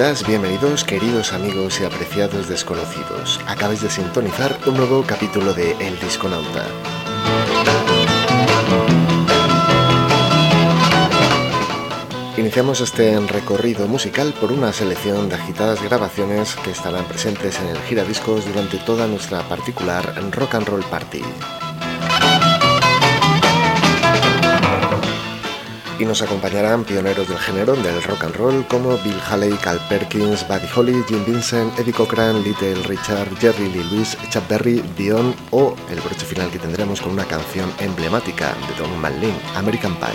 Bienvenidas, bienvenidos, queridos amigos y apreciados desconocidos. Acabáis de sintonizar un nuevo capítulo de El Disconauta. Iniciamos este recorrido musical por una selección de agitadas grabaciones que estarán presentes en el giradiscos durante toda nuestra particular rock and roll party. Y nos acompañarán pioneros del género del rock and roll como Bill Haley, Cal Perkins, Buddy Holly, Jim Vincent, Eddie Cochran, Little Richard, Jerry Lee Lewis, Chuck Berry, Dion o el broche final que tendremos con una canción emblemática de Don Manlin, American Pie.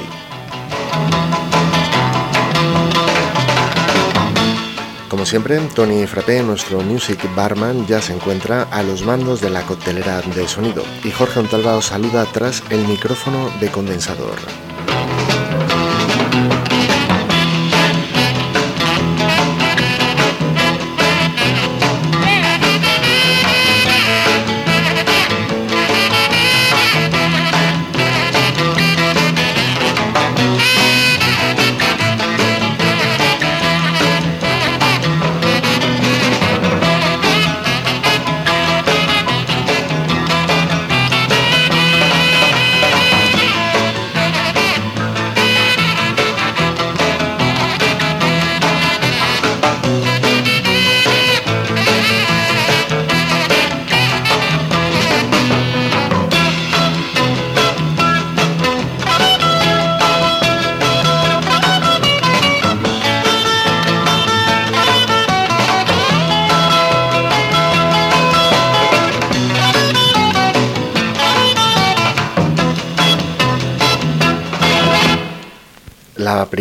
Como siempre, Tony Frappé, nuestro music barman, ya se encuentra a los mandos de la coctelera de sonido y Jorge Ontalva os saluda tras el micrófono de condensador.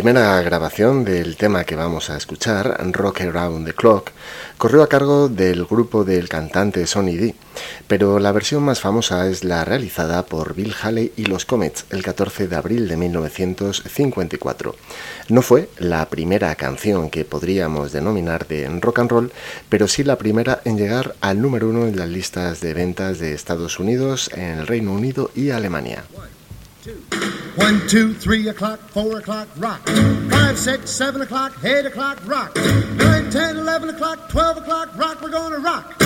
Primera grabación del tema que vamos a escuchar, Rock Around the Clock, corrió a cargo del grupo del cantante Sonny D, pero la versión más famosa es la realizada por Bill Haley y los Comets el 14 de abril de 1954. No fue la primera canción que podríamos denominar de rock and roll, pero sí la primera en llegar al número uno en las listas de ventas de Estados Unidos, en el Reino Unido y Alemania. One, two, three o'clock, four o'clock, rock. Five, six, seven o'clock, eight o'clock, rock. Nine, ten, eleven o'clock, twelve o'clock, rock. We're gonna rock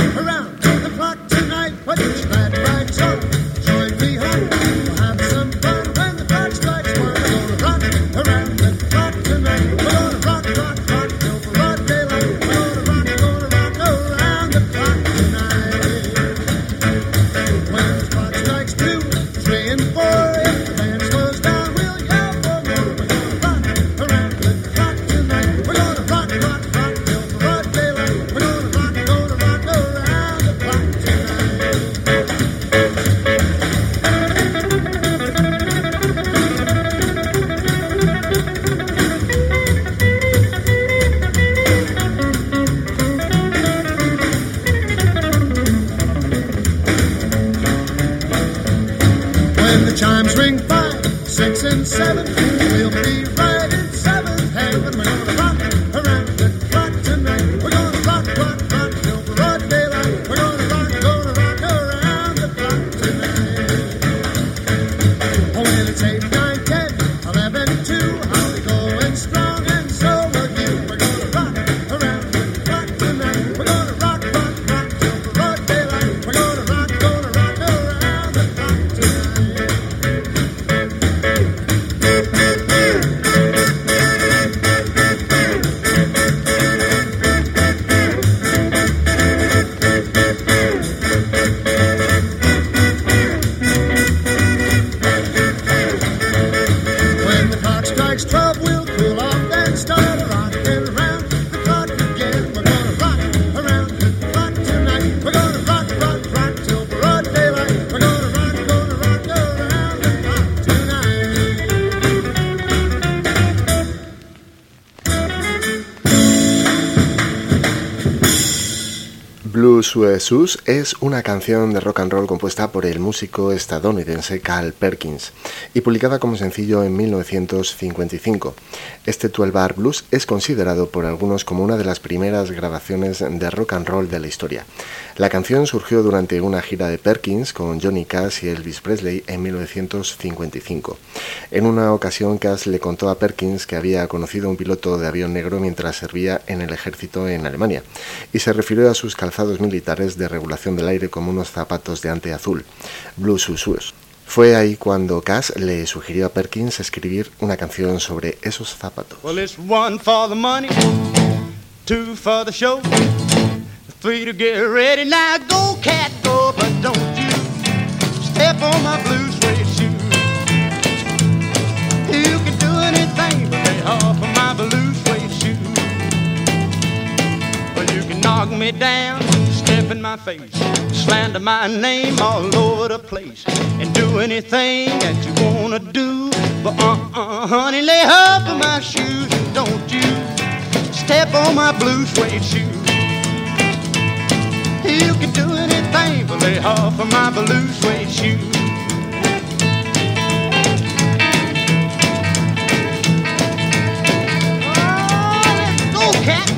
Blue Sus es una canción de rock and roll compuesta por el músico estadounidense Carl Perkins y publicada como sencillo en 1955. Este 12 Bar Blues es considerado por algunos como una de las primeras grabaciones de rock and roll de la historia. La canción surgió durante una gira de Perkins con Johnny Cash y Elvis Presley en 1955. En una ocasión Cash le contó a Perkins que había conocido un piloto de avión negro mientras servía en el ejército en Alemania y se refirió a sus calzados militares de regulación del aire como unos zapatos de ante azul, Blue Shoes. Fue ahí cuando Cash le sugirió a Perkins escribir una canción sobre esos zapatos. three to get ready. Now go, cat, go, but don't you step on my blue suede shoe. You can do anything but lay off of my blue suede shoe. Well, you can knock me down, step in my face, slander my name all over the place, and do anything that you wanna do. But uh-uh, honey, lay off of my shoes and don't you step on my blue suede shoe. You can do anything but lay off of my blue suede shoes. Oh, cat.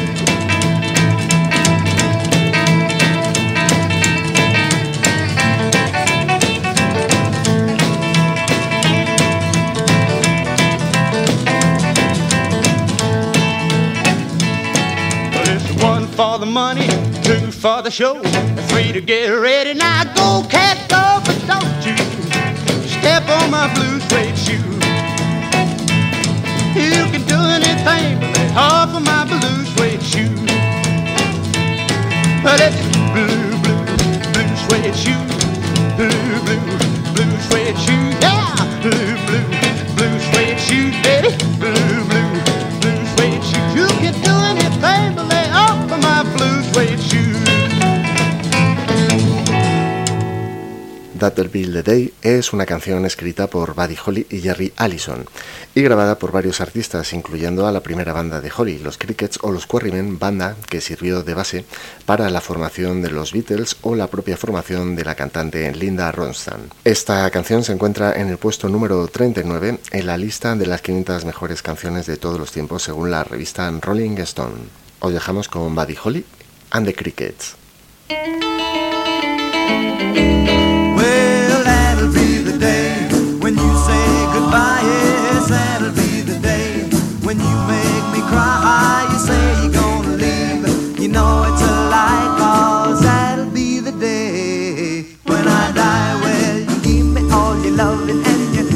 Money, two for the show, three to get ready. Now go, cat, go, but don't you step on my blue suede shoe. You can do anything but lay off of my blue suede shoe. But it's blue, blue, blue suede shoe, blue, blue, blue suede shoe, yeah, blue, blue, blue suede shoe, baby, blue, blue, blue suede shoe. You can do anything but That'll Be the Day es una canción escrita por Buddy Holly y Jerry Allison y grabada por varios artistas, incluyendo a la primera banda de Holly, los Crickets o los Quarrymen, banda que sirvió de base para la formación de los Beatles o la propia formación de la cantante Linda Ronstadt. Esta canción se encuentra en el puesto número 39 en la lista de las 500 mejores canciones de todos los tiempos según la revista Rolling Stone. Os dejamos con Buddy Holly and the Crickets. That'll be the day when you make me cry. You say you're gonna leave. You know it's a lie, cause that'll be the day when I die. Well, you give me all your loving and your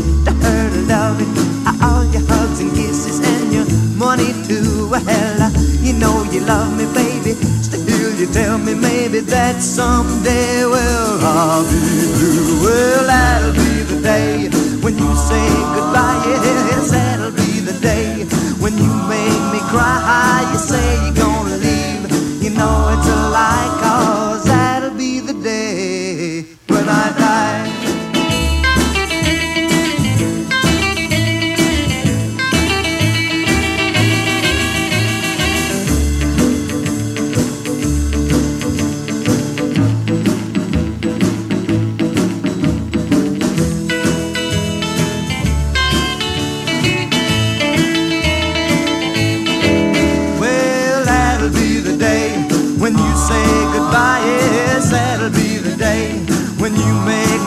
hurt loving, uh, all your hugs and kisses and your money too. Well, uh, you know you love me, baby. Still, you tell me maybe that someday, well, I'll be blue. Well, that'll be the day when you say goodbye. Yes, that'll be the day when you make me cry. You say you're gonna leave. You know it's a lie, cause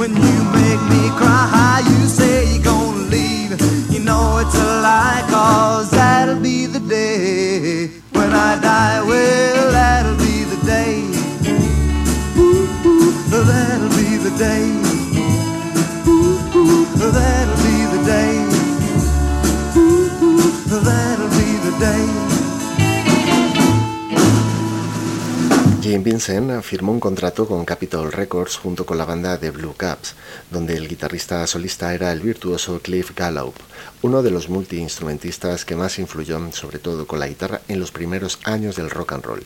when you make me cry. You say you're gonna leave. You know it's a lie, cause that'll be Vincent firmó un contrato con Capitol Records junto con la banda de Blue Caps, donde el guitarrista solista era el virtuoso Cliff Gallup, uno de los multiinstrumentistas que más influyó, sobre todo con la guitarra, en los primeros años del rock and roll.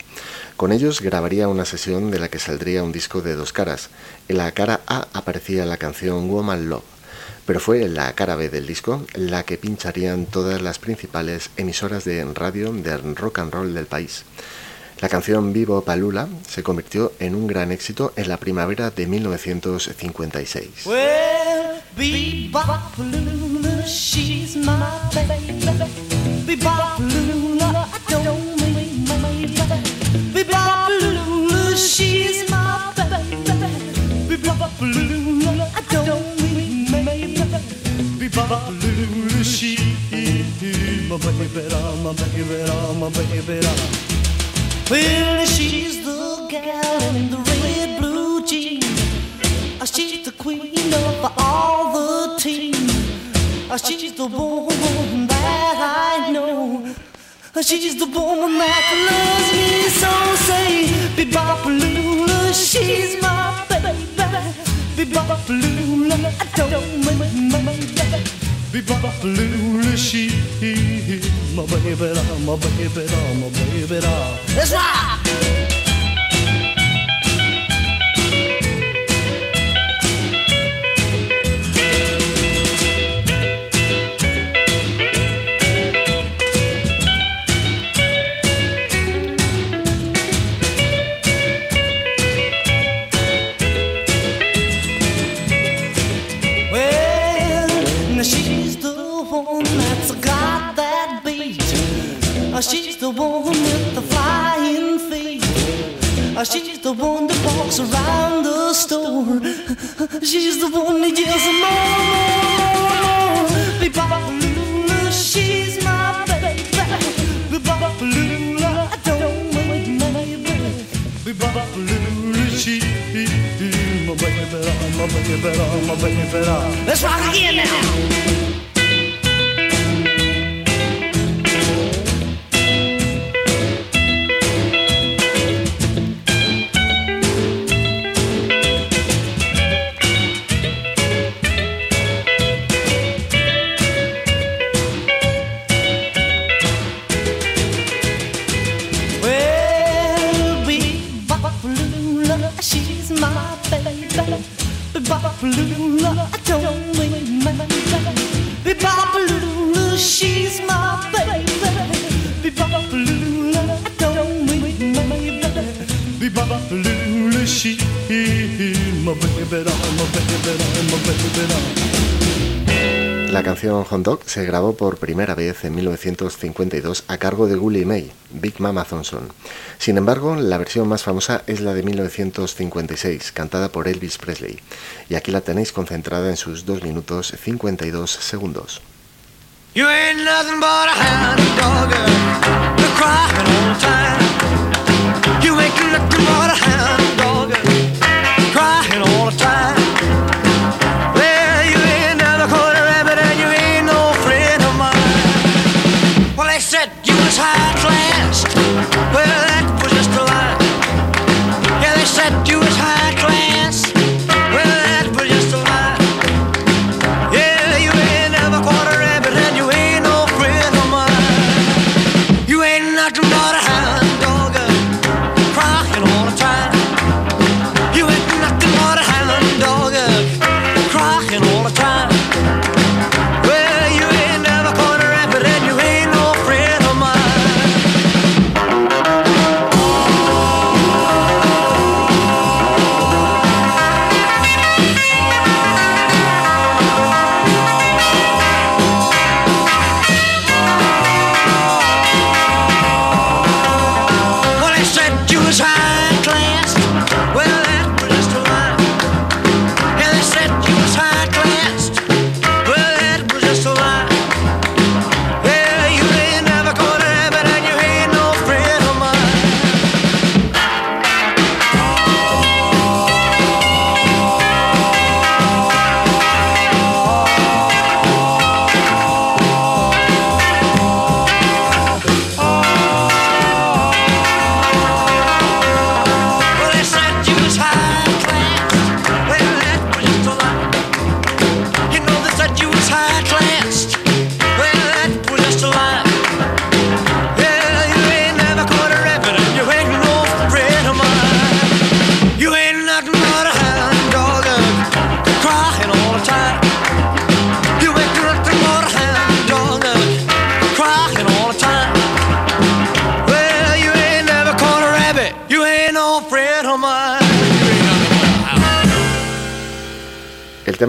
Con ellos grabaría una sesión de la que saldría un disco de dos caras. En la cara A aparecía la canción Woman Love, pero fue la cara B del disco la que pincharían todas las principales emisoras de radio de rock and roll del país. La canción Vivo Palula se convirtió en un gran éxito en la primavera de 1956. Well, Bebopalula, Well, she's the gal in the red blue jeans. Ah, she's the queen of all the teams. Ah, she's the woman that I know. Ah, she's the woman that loves me so. Say, Bebopalula, she's my baby. Bebopalula, I don't mind baby. Bebopalula, she my baby, my baby, my baby. Let's rock! She's the one that walks around the store. She's the one that yells more, more, more. Bebopalula, she's my baby. Bebopalula, I don't mind my baby. Bebopalula, she's my baby, my baby, my baby. Let's rock again now. Canción Hot se grabó por primera vez en 1952 a cargo de Gully May, Big Mama Thompson. Sin embargo, la versión más famosa es la de 1956, cantada por Elvis Presley, y aquí la tenéis concentrada en sus 2 minutos 52 segundos. You ain't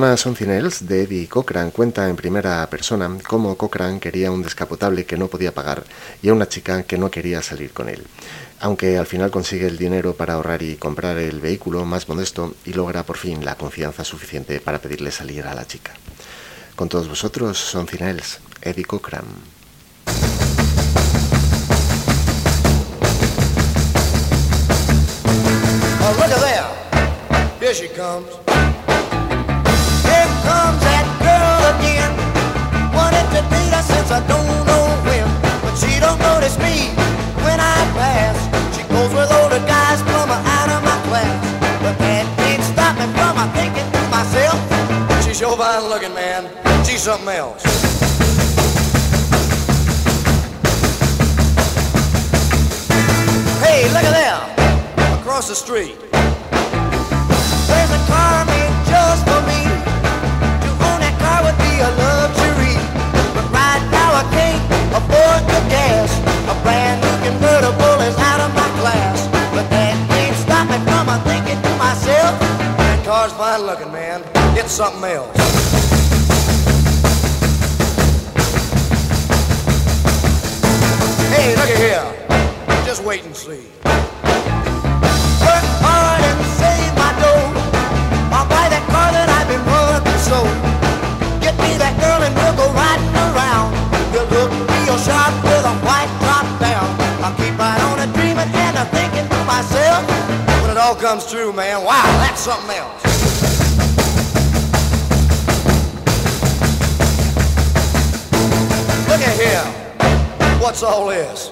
tema Something de Eddie Cochran cuenta en primera persona cómo Cochran quería un descapotable que no podía pagar y a una chica que no quería salir con él. Aunque al final consigue el dinero para ahorrar y comprar el vehículo más modesto y logra por fin la confianza suficiente para pedirle salir a la chica. Con todos vosotros, Something Else, Eddie Cochran. Here she comes. Comes that girl again. Wanted to date her since I don't know when. But she don't notice me when I pass. She goes with older guys from out of my class. But that from thinking to myself. She's sure fine looking, man. She's something else. Hey, look at there. Across the street. Fine looking, man. Something else. Hey, look here. Just wait and see. Work hard and save my dough. I'll buy that car that I've been so. Get me that girl and we'll go riding myself. When it all comes true, man, wow, that's something else. Look at here. What's all this?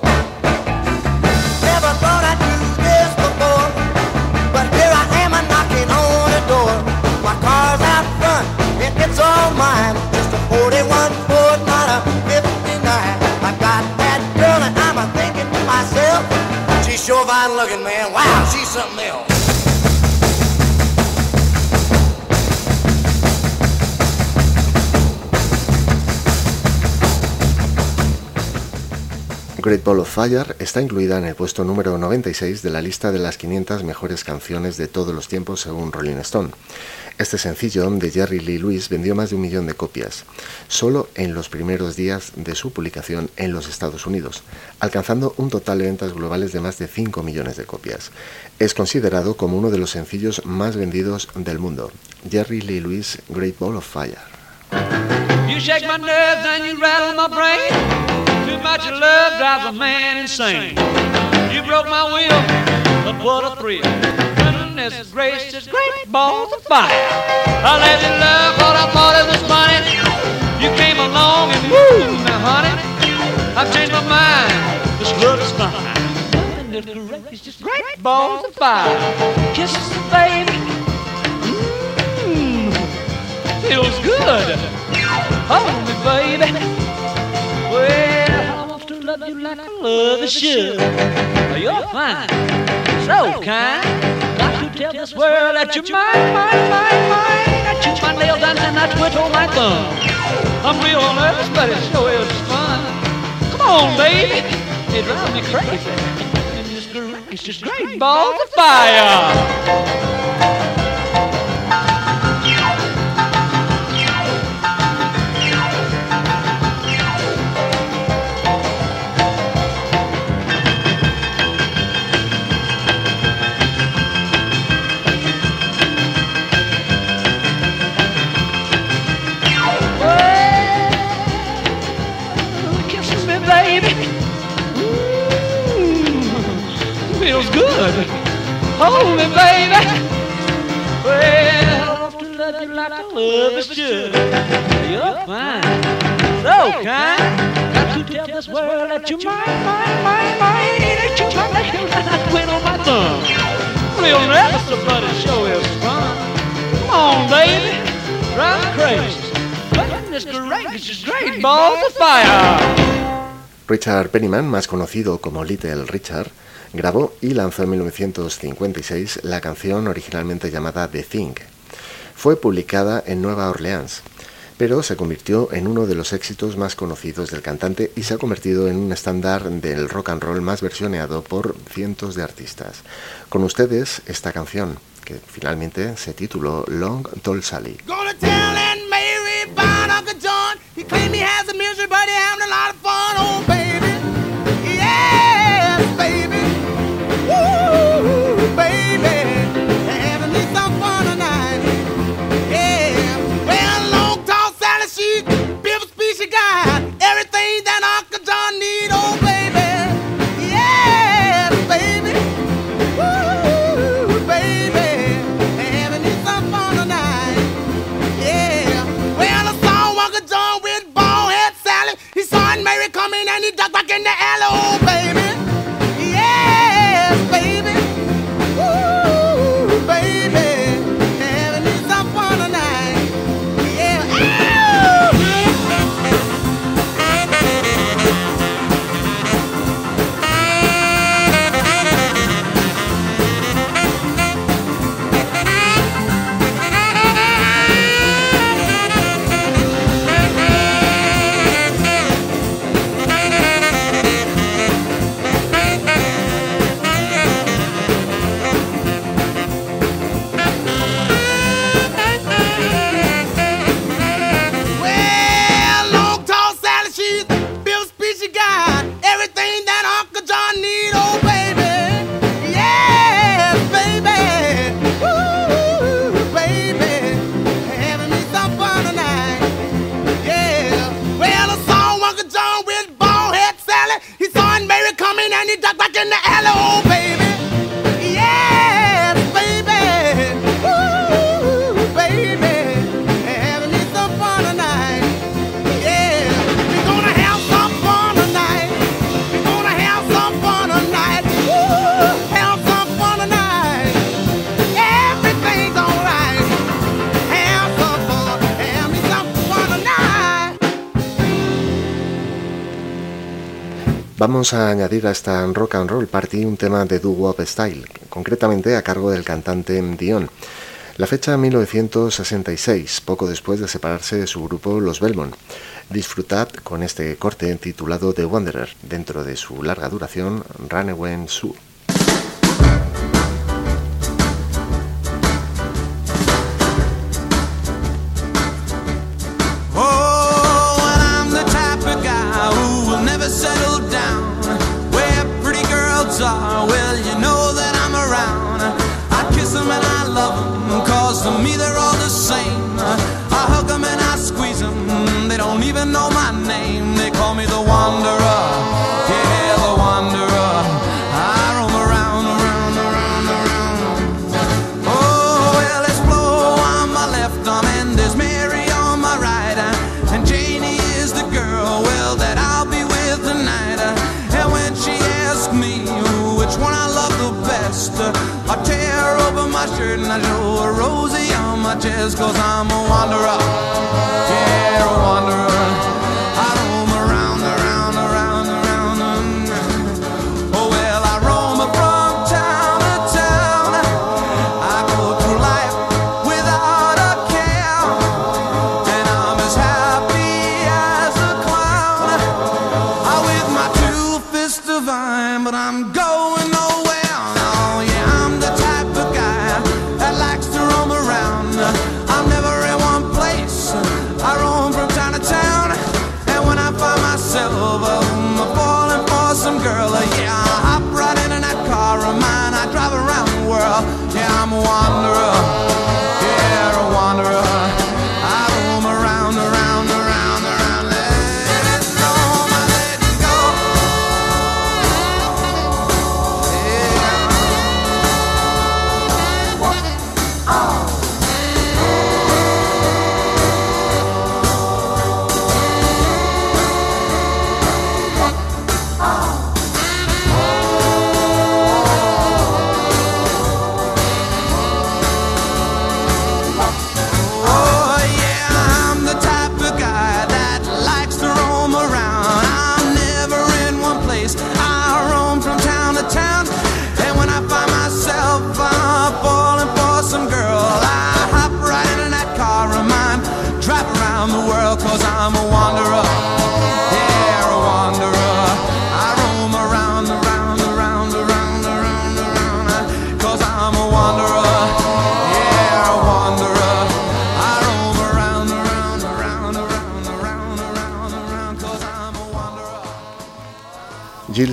Never thought I'd do this before, but here I am a knocking on the door. My car's out front, and it's all mine. Just a 41 looking, man. Wow, she's something else. Great Ball of Fire está incluida en el puesto número 96 de la lista de las 500 mejores canciones de todos los tiempos según Rolling Stone. Este sencillo de Jerry Lee Lewis vendió más de un millón de copias, solo en los primeros días de su publicación en los Estados Unidos, alcanzando un total de ventas globales de más de 5 millones de copias. Es considerado como uno de los sencillos más vendidos del mundo. Jerry Lee Lewis, Great Ball of Fire. You shake my nerves and you rattle my brain. Too much love drives a man insane. You broke my will, but what a thrill. Goodness gracious, great balls of fire. I let you love what I thought it was funny. You came along and woo, now honey, I've changed my mind. This love is fine. Gracious, great balls of fire. Kisses, baby. Mmm, feels good. Hold me, baby. Love you like I love you should. You're fine, so kind. Got to tell this world that you're mine, mine, mine, mine. I chew my nails down and I twiddle my thumb. I'm real nervous, but it sure is fun. Come on, baby. It drives me crazy. And this it's just great balls of fire. Hold me, baby. Well, I want to love you like I love you should. You're fine, so kind. Got to tell this world that you're mine, mine, mine, mine. That you're my nails and I twiddle my thumb. Real nervous, but it sure is fun. Come on, baby. Drive me crazy. Goodness gracious, great balls of fire. Richard Pennyman, más conocido como Little Richard, grabó y lanzó en 1956 la canción originalmente llamada The Thing. Fue publicada en Nueva Orleans, pero se convirtió en uno de los éxitos más conocidos del cantante y se ha convertido en un estándar del rock and roll más versioneado por cientos de artistas. Con ustedes esta canción, que finalmente se tituló Long Tall Sally. Vamos a añadir a esta Rock and Roll Party un tema de doo-wop style, concretamente a cargo del cantante Dion. La fecha 1966, poco después de separarse de su grupo Los Belmont. Disfrutad con este corte titulado The Wanderer, dentro de su larga duración Runaway Sue. cause I'm a wanderer.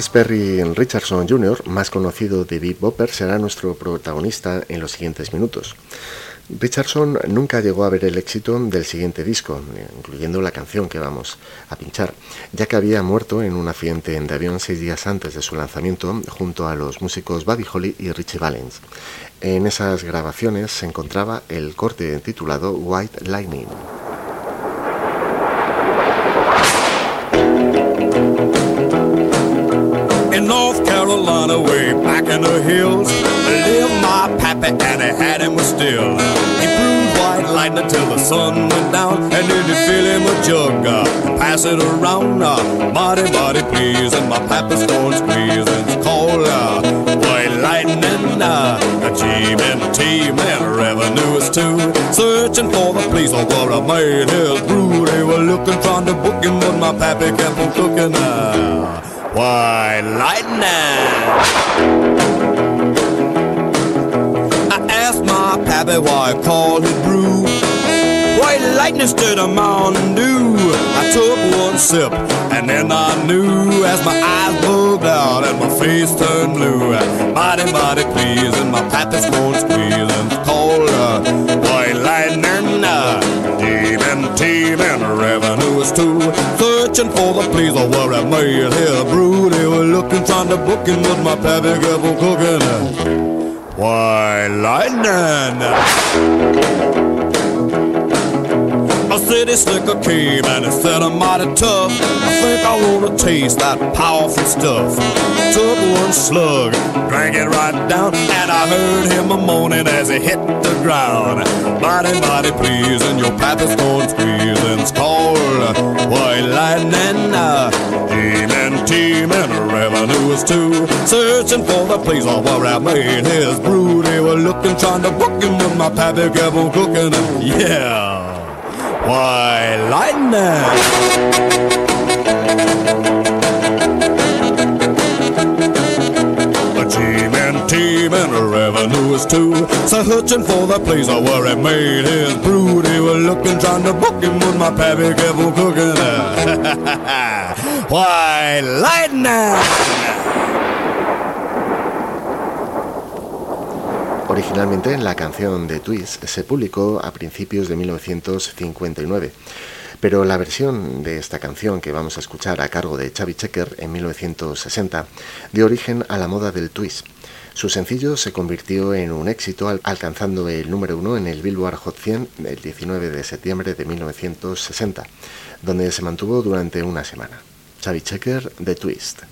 Giles Perry Richardson Jr., más conocido de Big Bopper, será nuestro protagonista en los siguientes minutos. Richardson nunca llegó a ver el éxito del siguiente disco, incluyendo la canción que vamos a pinchar, ya que había muerto en un accidente de avión seis días antes de su lanzamiento junto a los músicos Buddy Holly y Richie Valens. En esas grabaciones se encontraba el corte titulado White Lightning. North Carolina, way back in the hills, lived my pappy, and he had him with still. He brewed white lightning till the sun went down, and then he fill him a jug up pass it around. Uh, body, body, please, and my pappy's going squeeze, and called uh, white lightning. Uh, G-men, man, revenue is too. Searching for the place of where I made his brew. They were looking, trying to book him, but my pappy kept on cooking. Uh, why, lightning! I asked my pappy why I called it brew. White lightning instead of Mountain Dew. I took one sip and then I knew as my eyes bugged out and my face turned blue. Mighty, mighty please, and my pappy's going squeezing. Called uh, white lightning. Uh, demon, revenue is too. Searching for the place where I made his brew. They were looking, trying to book him, with my pappy on cooking. Why, lightning! A city slicker came and it said I'm mighty tough. I think I wanna taste that powerful stuff. Took one slug, drank it right down, and I heard him a moaning as he hit the ground. Mighty, mighty pleasing, your pappy's going to squeezing. It's called White Lightning. Demon teaming, revenue is too. Searching for the place where I made his brew. They were looking, trying to book him, but my pappy kept on cooking. Yeah. Why, lightning! A team and team and a revenue is too. So searching for the place where he made his brew. They were looking, trying to book him with my pappy kept cooking. Why, lightning! Originalmente la canción de Twist se publicó a principios de 1959, pero la versión de esta canción que vamos a escuchar a cargo de Chavi Checker en 1960 dio origen a la moda del twist. Su sencillo se convirtió en un éxito alcanzando el número uno en el Billboard Hot 100 el 19 de septiembre de 1960, donde se mantuvo durante una semana. Chavi Checker de Twist.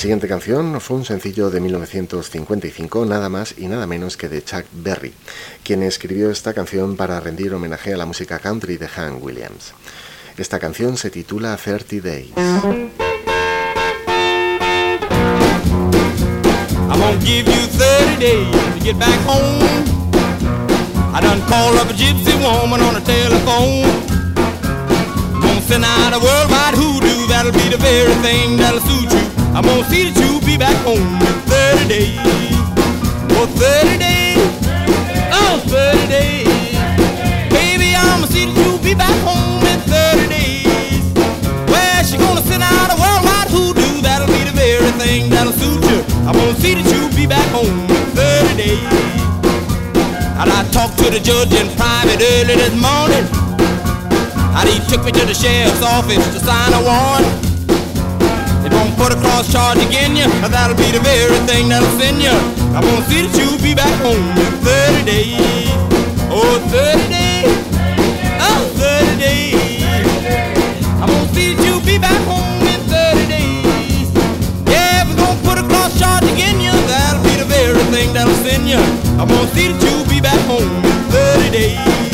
Siguiente canción fue un sencillo de 1955, nada más y nada menos que de Chuck Berry, quien escribió esta canción para rendir homenaje a la música country de Hank Williams. Esta canción se titula 30 Days. I'm gonna give you 30 days to get back home. I done called up a gypsy woman on the telephone. I'm gonna send out a worldwide hoodoo, that'll be the very thing that'll suit you. I'm gonna see that you be back home in 30 days. For 30 days, oh, 30 days. Baby, I'm gonna see that you be back home in 30 days. Well, she gonna send out a worldwide hoodoo, that'll be the very thing that'll suit you. I'm gonna see that you be back home in 30 days. And I talked to the judge in private early this morning. And he took me to the sheriff's office to sign a warrant. Won't put a cross charge again you. That'll be the very thing that'll send you. I'm gonna see that you be back home in 30 days. Oh, 30 days. Oh, 30 days. I'm gonna see that you be back home in 30 days. Yeah, we're gonna put a cross charge again you, that'll be the very thing that'll send you. I'm gonna see that you'll be back home in 30 days.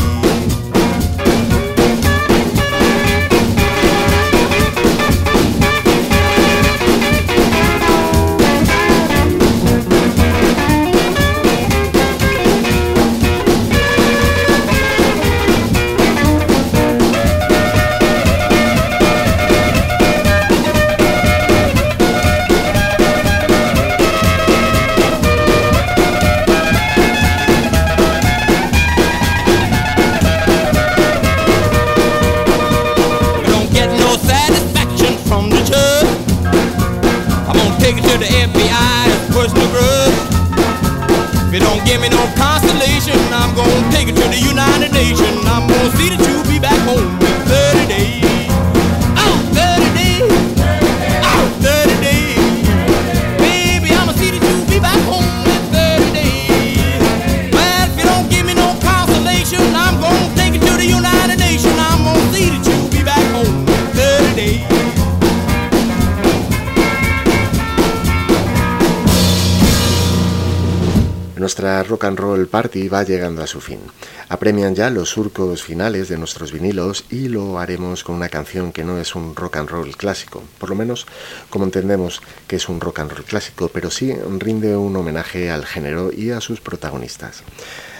Rock and roll party va llegando a su fin. Apremian ya los surcos finales de nuestros vinilos y lo haremos con una canción que no es un rock and roll clásico, por lo menos como entendemos que es un rock and roll clásico, pero sí rinde un homenaje al género y a sus protagonistas.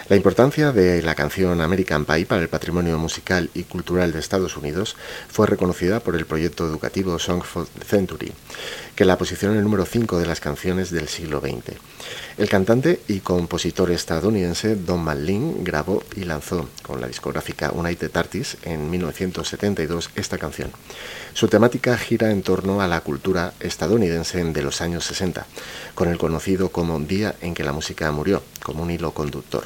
La importancia de la canción American Pie para el patrimonio musical y cultural de Estados Unidos fue reconocida por el proyecto educativo Song for the Century, que la posicionó en el número 5 de las canciones del siglo XX. El cantante y compositor estadounidense Don Manlin grabó y lanzó con la discográfica United Artists en 1972 esta canción. Su temática gira en torno a la cultura estadounidense de los años 60, con el conocido como Día en que la música murió, como un hilo conductor.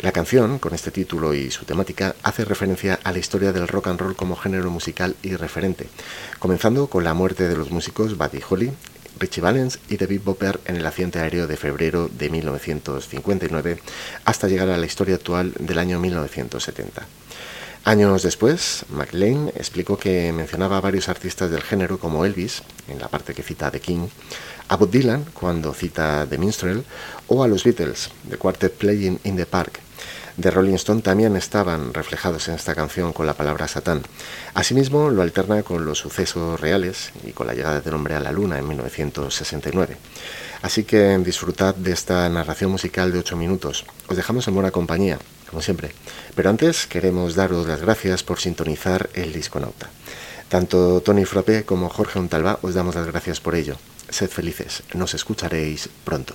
La canción, con este título y su temática, hace referencia a la historia del rock and roll como género musical y referente, comenzando con la muerte de los músicos Buddy Holly, Richie Valens y David Bopper en el accidente aéreo de febrero de 1959 hasta llegar a la historia actual del año 1970. Años después, McLean explicó que mencionaba a varios artistas del género como Elvis, en la parte que cita The King, a Bob Dylan cuando cita The Minstrel, o a los Beatles, The Quartet Playing in the Park. De Rolling Stone también estaban reflejados en esta canción con la palabra Satán. Asimismo, lo alterna con los sucesos reales y con la llegada del hombre a la luna en 1969. Así que disfrutad de esta narración musical de 8 minutos. Os dejamos en buena compañía, como siempre. Pero antes queremos daros las gracias por sintonizar el Disconauta. Tanto Tony Frappé como Jorge Ontalva os damos las gracias por ello. Sed felices, nos escucharéis pronto.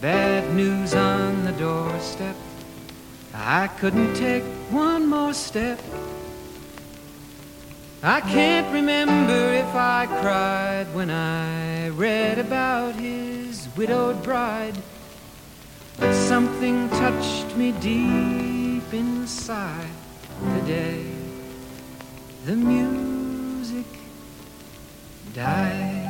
Bad news on the doorstep. I couldn't take one more step. I can't remember if I cried when I read about his widowed bride. But something touched me deep inside the day the music died.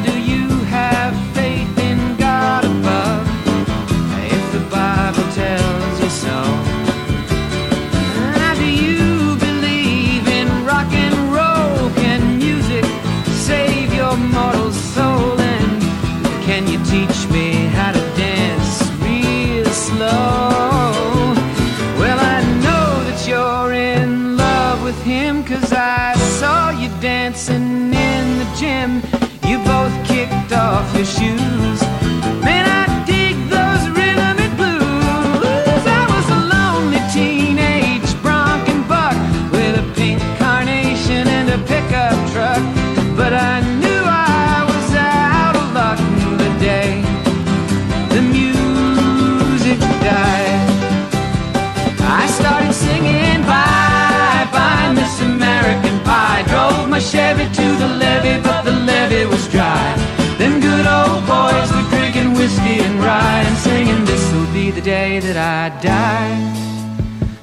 Drove to the levee, but the levee was dry. Them good old boys were drinking whiskey and rye and singing, This'll be the day that I die.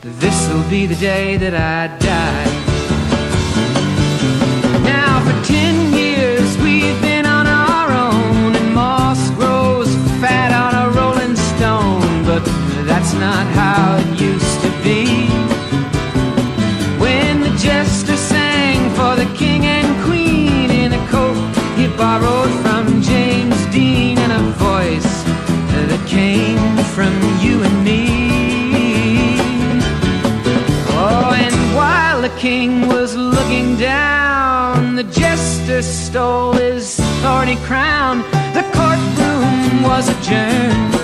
This'll be the day that I die. Borrowed from James Dean and a voice that came from you and me. Oh, and while the king was looking down, the jester stole his thorny crown. The courtroom was adjourned.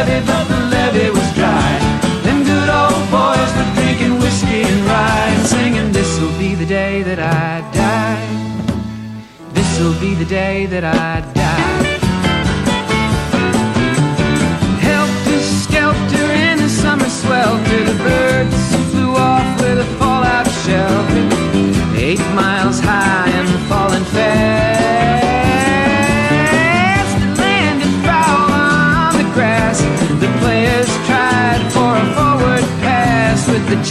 Levee, but the levee was dry. Them good old boys were drinking whiskey and rye and singing, This'll be the day that I die. This'll be the day that I die.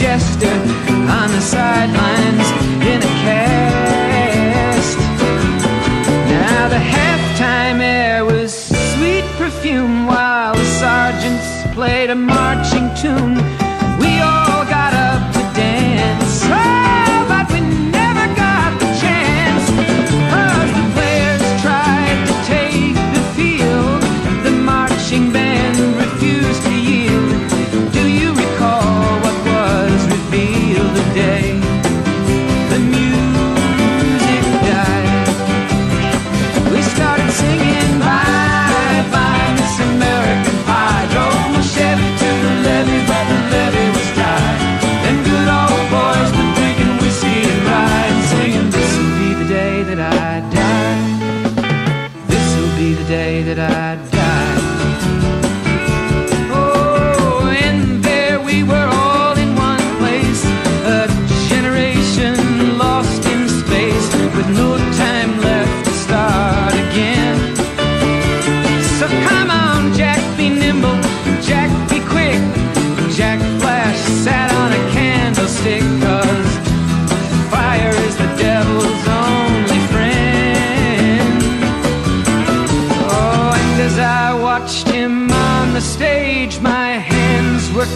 Jester on the sidelines in a cast. Now the halftime air was sweet perfume while the sergeants played a marching tune.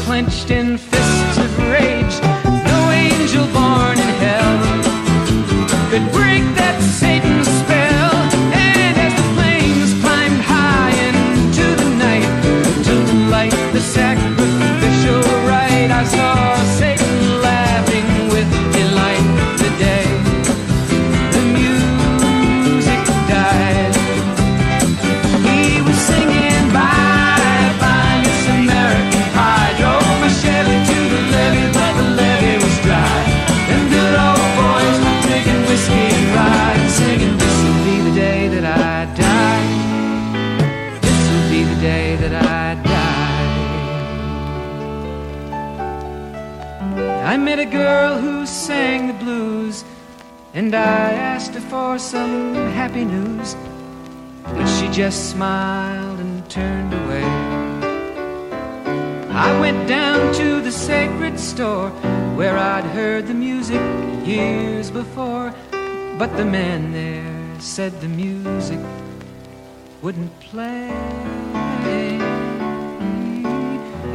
clenched in but the man there said the music wouldn't play.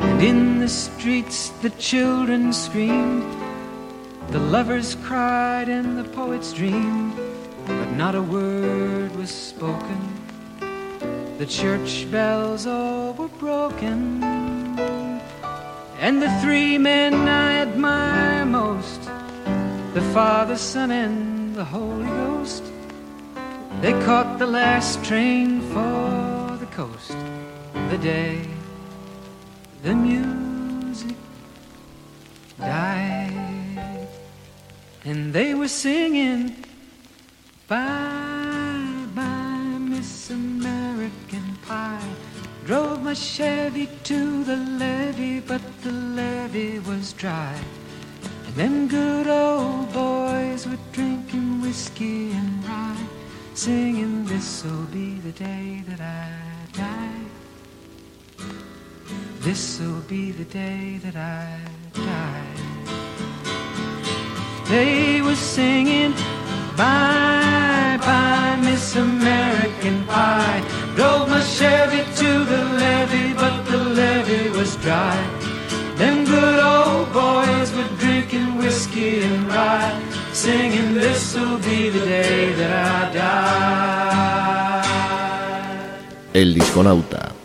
And in the streets the children screamed, the lovers cried, and the poets dreamed, but not a word was spoken. The church bells all were broken. And the three men I admire most, the Father, Son, and the Holy Ghost, they caught the last train for the coast the day the music died. And they were singing, Bye, bye, Miss American Pie. Drove my Chevy to the levee, but the levee was dry. And them good old boys were drinking whiskey and rye, singing, This'll be the day that I die. This'll be the day that I die. They were singing, Bye, bye, Miss American Pie. Drove my Chevy to the levee, but the levee was dry. Them good old boys were drinking whiskey and rye, singing, This'll be the day that I die. El Disconauta.